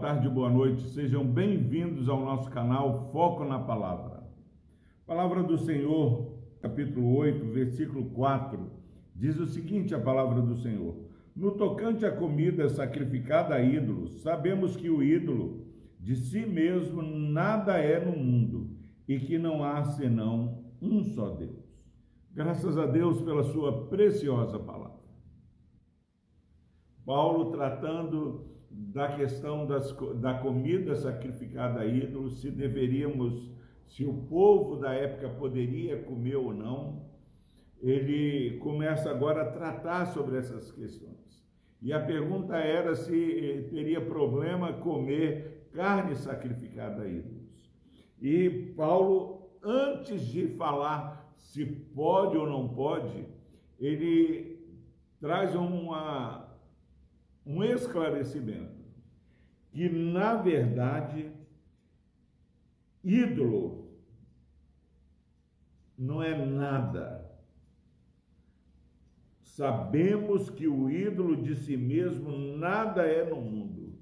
boa tarde, boa noite. Sejam bem-vindos ao nosso canal Foco na Palavra. Palavra do Senhor, capítulo 8, versículo 4, diz o seguinte: a palavra do Senhor. No tocante à comida sacrificada a ídolos, sabemos que o ídolo de si mesmo nada é no mundo e que não há senão um só Deus. Graças a Deus pela sua preciosa palavra. Paulo tratando da questão das, da comida sacrificada a ídolos, se deveríamos, se o povo da época poderia comer ou não, ele começa agora a tratar sobre essas questões. E a pergunta era se teria problema comer carne sacrificada a ídolos. E Paulo, antes de falar se pode ou não pode, ele traz uma, um esclarecimento que, na verdade, ídolo não é nada. Sabemos que o ídolo de si mesmo nada é no mundo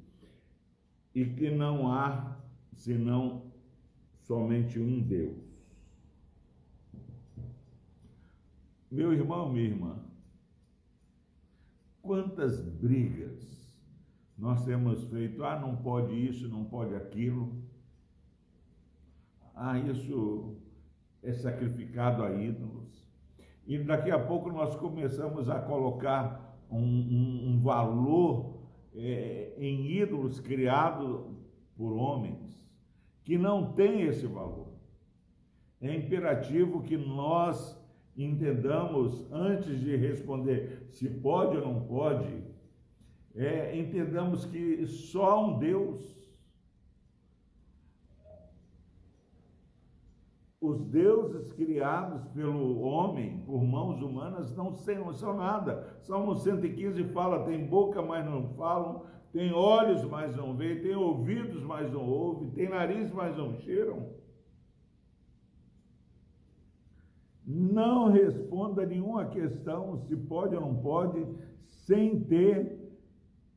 e que não há senão somente um Deus. Meu irmão, minha irmã, quantas brigas nós temos feito, ah, não pode isso, não pode aquilo, ah, isso é sacrificado a ídolos. E daqui a pouco nós começamos a colocar um, um, um valor é, em ídolos criados por homens, que não tem esse valor. É imperativo que nós entendamos, antes de responder se pode ou não pode, é, entendamos que só um Deus, os deuses criados pelo homem, por mãos humanas, não são nada. Salmo 115 fala: tem boca, mas não falam, tem olhos, mas não veem, tem ouvidos, mas não ouvem, tem nariz, mas não cheiram. Não responda nenhuma questão se pode ou não pode, sem ter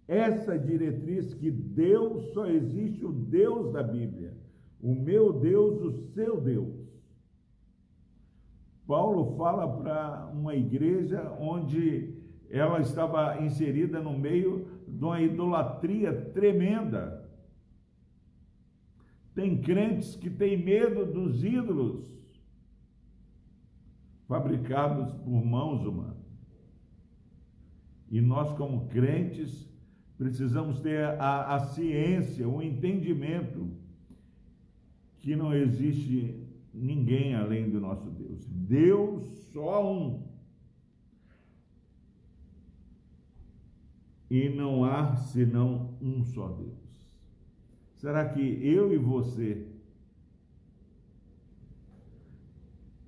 essa diretriz que Deus só existe o Deus da Bíblia, o meu Deus, o seu Deus. Paulo fala para uma igreja onde ela estava inserida no meio de uma idolatria tremenda. Tem crentes que têm medo dos ídolos fabricados por mãos humanas. E nós, como crentes, precisamos ter a, a ciência, o entendimento que não existe ninguém além do nosso Deus. Deus só um. E não há senão um só Deus. Será que eu e você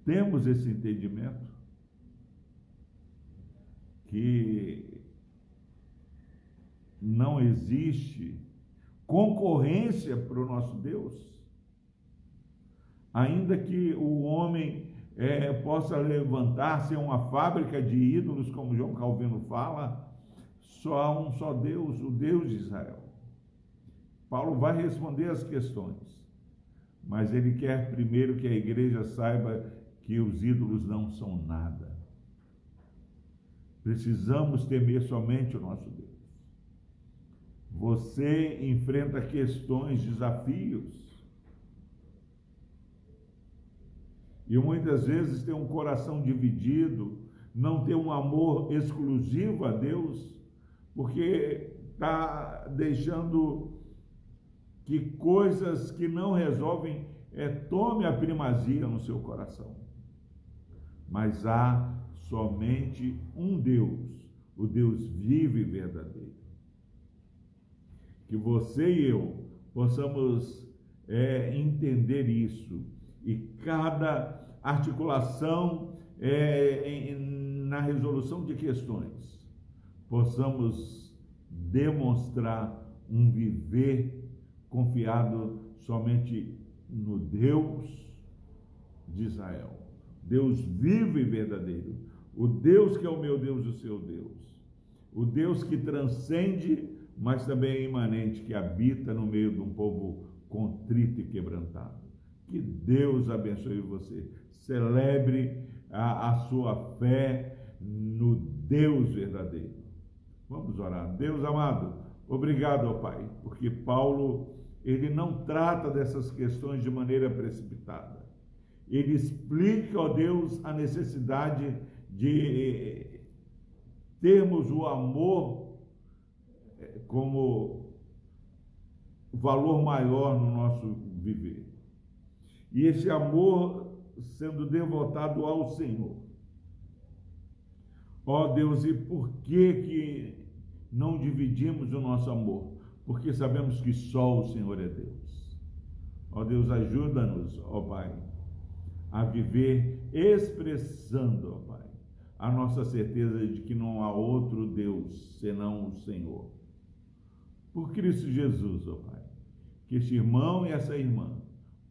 Temos esse entendimento que não existe concorrência para o nosso Deus, ainda que o homem é, possa levantar-se uma fábrica de ídolos, como João Calvino fala, só há um só Deus, o Deus de Israel. Paulo vai responder as questões, mas ele quer primeiro que a igreja saiba que os ídolos não são nada. Precisamos temer somente o nosso Deus. Você enfrenta questões, desafios, e muitas vezes tem um coração dividido, não tem um amor exclusivo a Deus, porque está deixando que coisas que não resolvem é, tome a primazia no seu coração mas há somente um Deus, o Deus vivo e verdadeiro. Que você e eu possamos é, entender isso e cada articulação é, em, na resolução de questões possamos demonstrar um viver confiado somente no Deus de Israel. Deus vivo e verdadeiro, o Deus que é o meu Deus, o seu Deus, o Deus que transcende mas também é imanente que habita no meio de um povo contrito e quebrantado. Que Deus abençoe você. Celebre a, a sua fé no Deus verdadeiro. Vamos orar. Deus amado, obrigado, ó Pai, porque Paulo ele não trata dessas questões de maneira precipitada. Ele explica, ó Deus, a necessidade de termos o amor eh, como valor maior no nosso viver. E esse amor sendo devotado ao Senhor. Ó Deus, e por que que não dividimos o nosso amor? Porque sabemos que só o Senhor é Deus. Ó Deus, ajuda-nos, ó Pai, a viver expressando, ó Pai, a nossa certeza de que não há outro Deus senão o Senhor. Por Cristo Jesus, ó Pai, que este irmão e essa irmã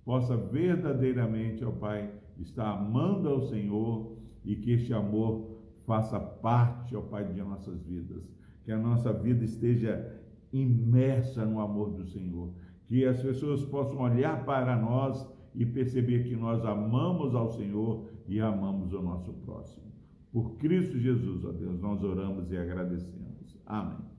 possa verdadeiramente, ó Pai, estar amando ao Senhor e que este amor faça parte, ó Pai, de nossas vidas. Que a nossa vida esteja imersa no amor do Senhor. Que as pessoas possam olhar para nós e perceber que nós amamos ao Senhor e amamos o nosso próximo. Por Cristo Jesus, ó Deus, nós oramos e agradecemos. Amém.